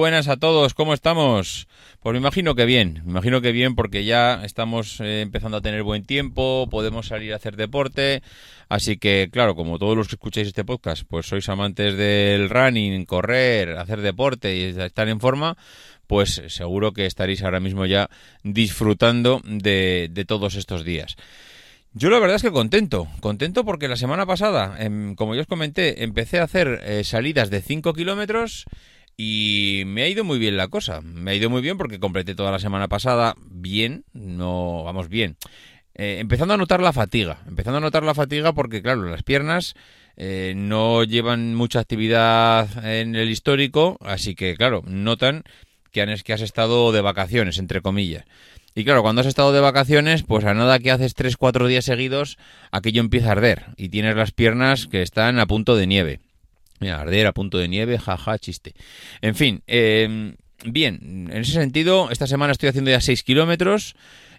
Buenas a todos, ¿cómo estamos? Pues me imagino que bien, me imagino que bien porque ya estamos eh, empezando a tener buen tiempo, podemos salir a hacer deporte, así que claro, como todos los que escucháis este podcast, pues sois amantes del running, correr, hacer deporte y estar en forma, pues seguro que estaréis ahora mismo ya disfrutando de, de todos estos días. Yo la verdad es que contento, contento porque la semana pasada, em, como ya os comenté, empecé a hacer eh, salidas de 5 kilómetros y me ha ido muy bien la cosa. Me ha ido muy bien porque completé toda la semana pasada bien, no, vamos bien. Eh, empezando a notar la fatiga, empezando a notar la fatiga porque, claro, las piernas eh, no llevan mucha actividad en el histórico, así que, claro, notan que, que has estado de vacaciones, entre comillas. Y claro, cuando has estado de vacaciones, pues a nada que haces 3-4 días seguidos, aquello empieza a arder y tienes las piernas que están a punto de nieve. Mira, arder a punto de nieve, jaja, chiste. En fin, eh, bien, en ese sentido, esta semana estoy haciendo ya 6 kilómetros.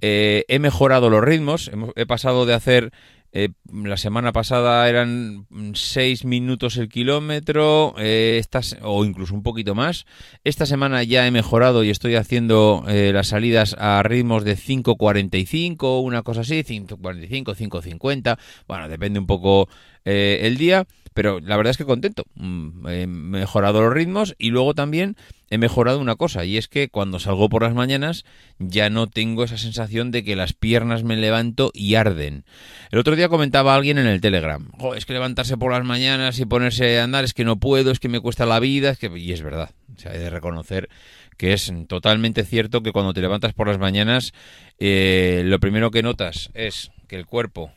Eh, he mejorado los ritmos. He pasado de hacer. Eh, la semana pasada eran 6 minutos el kilómetro, eh, estas, o incluso un poquito más. Esta semana ya he mejorado y estoy haciendo eh, las salidas a ritmos de 5.45, una cosa así, 5.45, 5.50. Bueno, depende un poco el día. Pero la verdad es que contento. Mm, He mejorado los ritmos y luego también he mejorado una cosa y es que cuando salgo por las mañanas ya no tengo esa sensación de que las piernas me levanto y arden. El otro día comentaba alguien en el Telegram, "Jo, es que levantarse por las mañanas y ponerse a andar es que no puedo, es que me cuesta la vida, y es verdad. O sea, he de reconocer que es totalmente cierto que cuando te levantas por las mañanas eh, lo primero que notas es que el cuerpo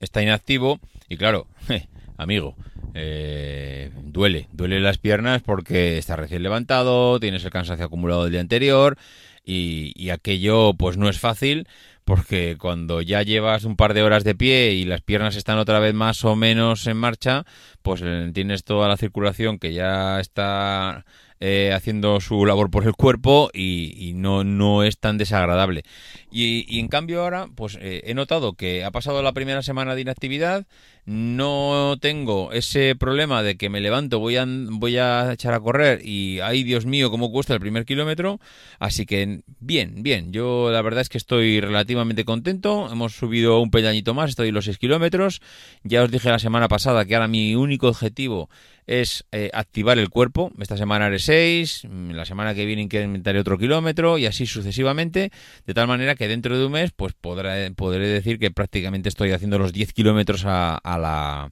está inactivo y claro, amigo, eh, duele, duele las piernas porque estás recién levantado, tienes el cansancio acumulado del día anterior y, y, aquello pues no es fácil porque cuando ya llevas un par de horas de pie y las piernas están otra vez más o menos en marcha, pues tienes toda la circulación que ya está eh, haciendo su labor por el cuerpo y, no, no, es tan desagradable. Y, en cambio ahora, pues eh, he notado que ha pasado la primera semana de inactividad, no tengo ese problema de que me levanto, voy a, voy a echar a correr y, ay Dios mío, cómo cuesta el primer kilómetro, así que bien, bien, yo la verdad es que estoy relativamente contento, hemos subido un pedañito más, estoy los 6 kilómetros, ya os dije la semana pasada que ahora mi único objetivo es eh, activar el cuerpo. Esta semana haré 6, la semana que viene incrementaré otro kilómetro y así sucesivamente, de tal manera que dentro de un mes pues podré, podré decir que prácticamente estoy haciendo los 10 kilómetros a, a, la...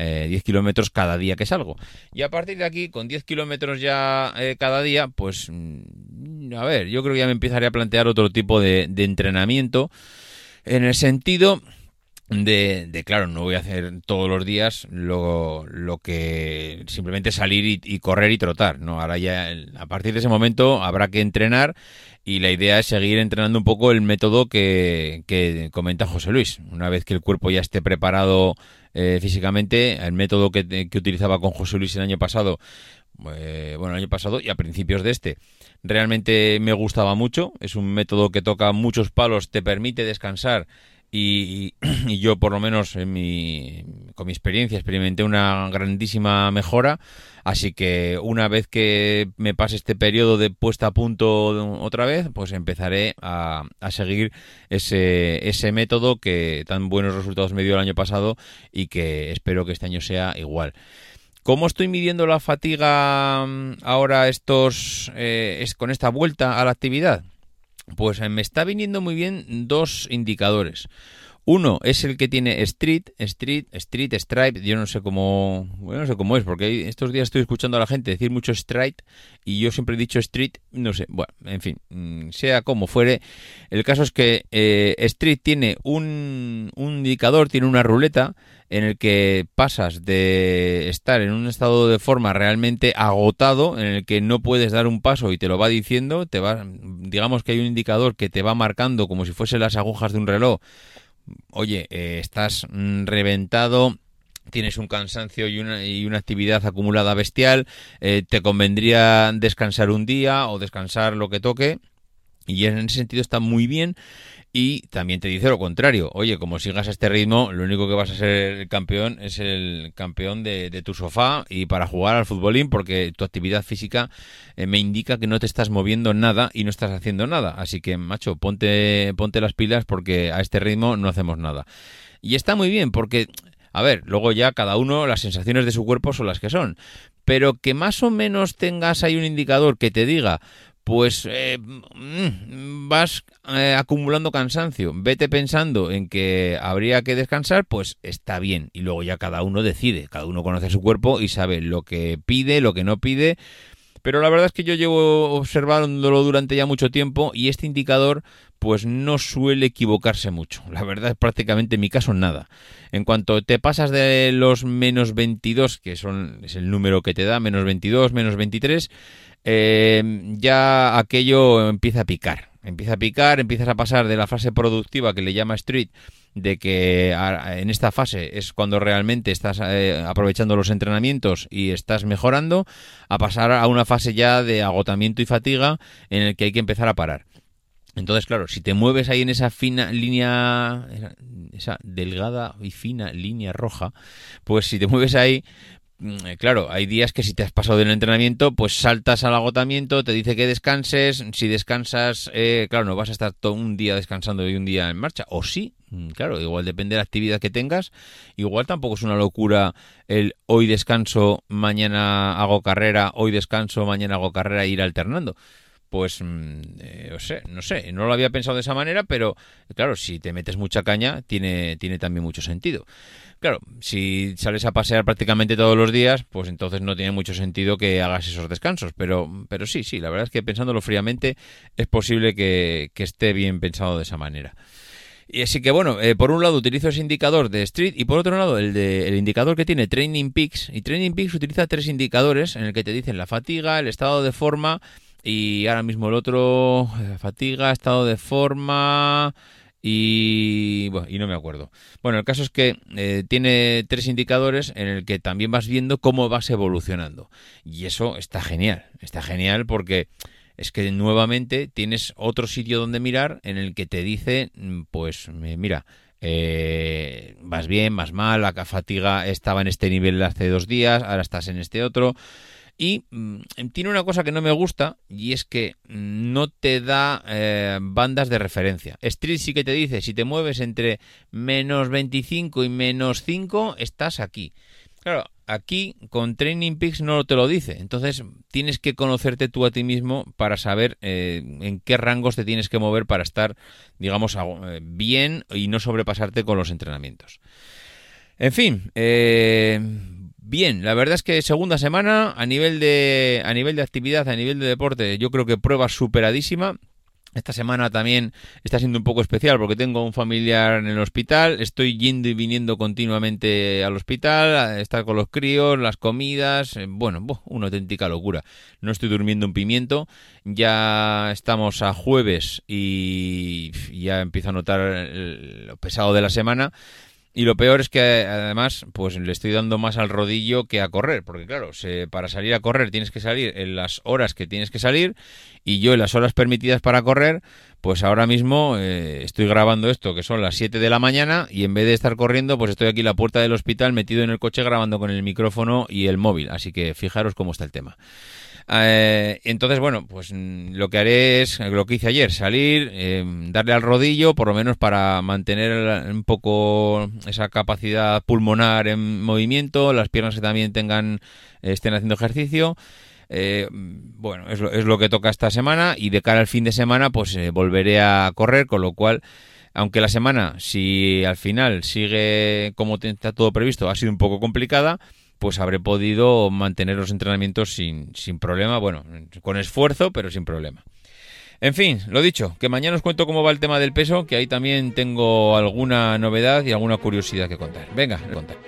Eh, 10 kilómetros cada día que salgo. Y a partir de aquí, con 10 kilómetros ya eh, cada día, pues a ver, yo creo que ya me empezaré a plantear otro tipo de, de entrenamiento en el sentido de, claro, no voy a hacer todos los días lo, lo que simplemente salir y, y, correr y trotar, ¿no? Ahora ya, a partir de ese momento habrá que entrenar y la idea es seguir entrenando un poco el método que, que comenta José Luis. Una vez que el cuerpo ya esté preparado eh, físicamente, el método que, que, utilizaba con José Luis el año pasado, eh, bueno, el año pasado y a principios de este, realmente me gustaba mucho. Es un método que toca muchos palos, te permite descansar y, yo por lo menos en mi, con mi experiencia experimenté una grandísima mejora así que una vez que me pase este periodo de puesta a punto otra vez pues empezaré a, a seguir ese, ese método que tan buenos resultados me dio el año pasado y que espero que este año sea igual ¿Cómo estoy midiendo la fatiga ahora estos eh, es, con esta vuelta a la actividad? Pues me está viniendo muy bien dos indicadores. Uno es el que tiene Street, Street, Street, Stripe. Yo no sé cómo, bueno, no sé cómo es, porque estos días estoy escuchando a la gente decir mucho Stripe y yo siempre he dicho Street, no sé. Bueno, en fin, sea como fuere, el caso es que eh, Street tiene un, un indicador, tiene una ruleta en el que pasas de estar en un estado de forma realmente agotado, en el que no puedes dar un paso y te lo va diciendo, te va, digamos que hay un indicador que te va marcando como si fuese las agujas de un reloj. Oye, eh, estás reventado, tienes un cansancio y una, y una actividad acumulada bestial, eh, te convendría descansar un día o descansar lo que toque. Y en ese sentido está muy bien. Y también te dice lo contrario. Oye, como sigas a este ritmo, lo único que vas a ser el campeón es el campeón de, tu sofá y para jugar al futbolín, porque tu actividad física eh, me indica que no te estás moviendo nada y no estás haciendo nada. Así que, macho, ponte, ponte las pilas porque a este ritmo no hacemos nada. Y está muy bien porque a ver, luego ya cada uno las sensaciones de su cuerpo son las que son. Pero que más o menos tengas ahí un indicador que te diga, pues eh, mm, vas eh, acumulando cansancio, vete pensando en que habría que descansar, pues está bien. Y luego ya cada uno decide, cada uno conoce su cuerpo y sabe lo que pide, lo que no pide. Pero la verdad es que yo llevo observándolo durante ya mucho tiempo y este indicador pues no suele equivocarse mucho. La verdad es prácticamente en mi caso nada. En cuanto te pasas de los menos 22, que son, es el número que te da, menos 22, menos 23, eh, ya aquello empieza a picar. Empieza a picar, empiezas a pasar de la fase productiva que le llama Street, de que en esta fase es cuando realmente estás eh, aprovechando los entrenamientos y estás mejorando, a pasar a una fase ya de agotamiento y fatiga en el que hay que empezar a parar. Entonces, claro, si te mueves ahí en esa fina línea, esa delgada y fina línea roja, pues si te mueves ahí, claro, hay días que si te has pasado del entrenamiento, pues saltas al agotamiento, te dice que descanses, si descansas, eh, claro, no vas a estar todo un día descansando y un día en marcha, o sí, mm, claro, igual depende de la actividad que tengas, igual tampoco es una locura el hoy descanso, mañana hago carrera, hoy descanso, mañana hago carrera e ir alternando pues mm, eh, sé, no sé, no lo había pensado de esa manera, pero claro, si te metes mucha caña, tiene, tiene también mucho sentido. Claro, si sales a pasear prácticamente todos los días, pues entonces no tiene mucho sentido que hagas esos descansos. Pero, pero sí, sí, la verdad es que pensándolo fríamente es posible que, esté bien pensado de esa manera. Y así que bueno, eh, por un lado utilizo ese indicador de Street y por otro lado el, de, el indicador que tiene Training Peaks. Y Training Peaks utiliza tres indicadores en el que te dicen la fatiga, el estado de forma y ahora mismo el otro, eh, fatiga, estado de forma y, bueno, y no me acuerdo. Bueno, el caso es que eh, tiene tres indicadores en el que también vas viendo cómo vas evolucionando. Y eso está genial, está genial porque es que nuevamente tienes otro sitio donde mirar en el que te dice, mm, pues mira, eh, vas bien, vas mal, la fatiga estaba en este nivel hace dos días, ahora estás en este otro. Y mm, tiene una cosa que no me gusta y es que no te da eh, bandas de referencia. Street sí que te dice, si te mueves entre menos 25 y menos 5, estás aquí. Claro, aquí con Training Peaks no te lo dice. Entonces tienes que conocerte tú a ti mismo para saber eh, en qué rangos te tienes que mover para estar, digamos, eh, bien y no sobrepasarte con los entrenamientos. En fin, eh, Bien, la verdad es que segunda semana a nivel de a nivel de actividad, a nivel de deporte, yo creo que prueba superadísima. Esta semana también está siendo un poco especial porque tengo un familiar en el hospital, estoy yendo y viniendo continuamente al hospital, estar con los críos, las comidas, eh, bueno, una auténtica locura. No estoy durmiendo un pimiento, ya estamos a jueves y ya empiezo a notar lo pesado de la semana y lo peor es que además, pues le estoy dando más al rodillo que a correr, porque claro, para salir a correr tienes que salir en las horas que tienes que salir y yo en las horas permitidas para correr, pues ahora mismo eh, estoy grabando esto que son las 7 de la mañana y en vez de estar corriendo, pues estoy aquí en la puerta del hospital metido en el coche grabando con el micrófono y el móvil, así que fijaros cómo está el tema. Eh, entonces, bueno, pues mm, lo que haré es lo que hice ayer, salir, eh, darle al rodillo, por lo menos para mantener un poco esa capacidad pulmonar en movimiento, las piernas que también tengan, estén haciendo ejercicio. Eh, bueno, es lo, es lo, que toca esta semana y de cara al fin de semana pues volveré a correr, con lo cual, aunque la semana, si al final sigue como está todo previsto, ha sido un poco complicada, pues habré podido mantener los entrenamientos sin, sin problema, bueno, con esfuerzo, pero sin problema. En fin, lo dicho, que mañana os cuento cómo va el tema del peso, que ahí también tengo alguna novedad y alguna curiosidad que contar. Venga, contar.